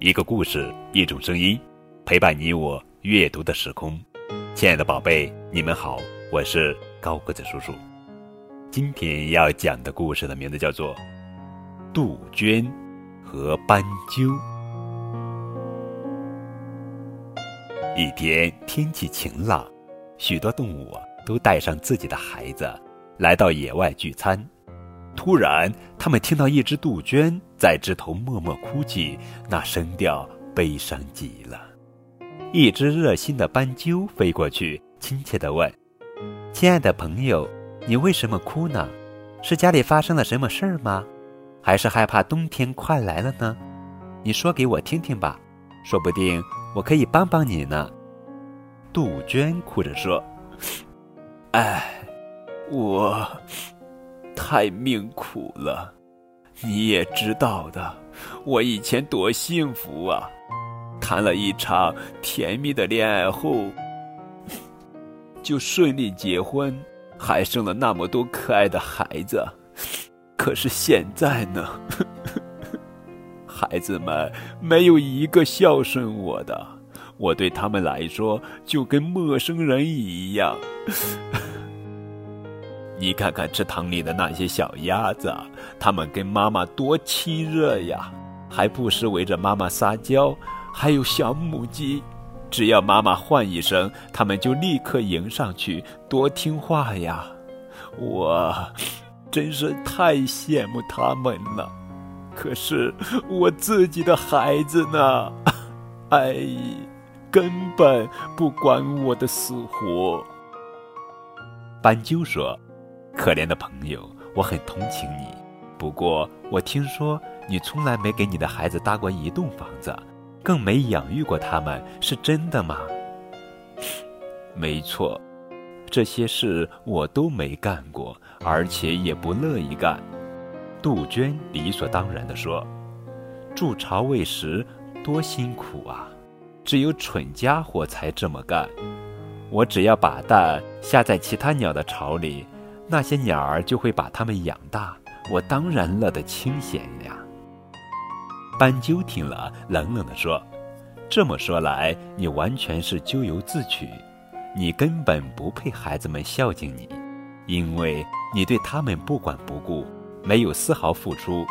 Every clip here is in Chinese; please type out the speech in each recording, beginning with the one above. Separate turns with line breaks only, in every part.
一个故事，一种声音，陪伴你我阅读的时空。亲爱的宝贝，你们好，我是高个子叔叔。今天要讲的故事的名字叫做《杜鹃和斑鸠》。一天天气晴朗，许多动物都带上自己的孩子来到野外聚餐。突然，他们听到一只杜鹃在枝头默默哭泣，那声调悲伤极了。一只热心的斑鸠飞过去，亲切地问：“亲爱的朋友，你为什么哭呢？是家里发生了什么事儿吗？还是害怕冬天快来了呢？你说给我听听吧，说不定我可以帮帮你呢。”杜鹃哭着说：“哎，我……”太命苦了，你也知道的，我以前多幸福啊！谈了一场甜蜜的恋爱后，就顺利结婚，还生了那么多可爱的孩子。可是现在呢，孩子们没有一个孝顺我的，我对他们来说就跟陌生人一样。你看看池塘里的那些小鸭子，它们跟妈妈多亲热呀，还不时围着妈妈撒娇。还有小母鸡，只要妈妈唤一声，它们就立刻迎上去，多听话呀！我真是太羡慕它们了。可是我自己的孩子呢？哎，根本不管我的死活。斑鸠说。可怜的朋友，我很同情你。不过，我听说你从来没给你的孩子搭过一栋房子，更没养育过他们，是真的吗？没错，这些事我都没干过，而且也不乐意干。杜鹃理所当然地说：“筑巢喂食多辛苦啊，只有蠢家伙才这么干。我只要把蛋下在其他鸟的巢里。”那些鸟儿就会把它们养大，我当然乐得清闲呀。斑鸠听了，冷冷地说：“这么说来，你完全是咎由自取，你根本不配孩子们孝敬你，因为你对他们不管不顾，没有丝毫付出。”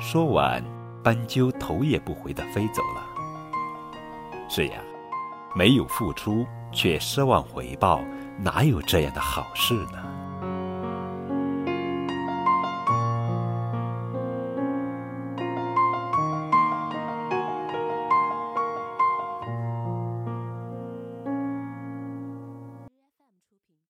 说完，斑鸠头也不回地飞走了。是呀，没有付出却奢望回报，哪有这样的好事呢？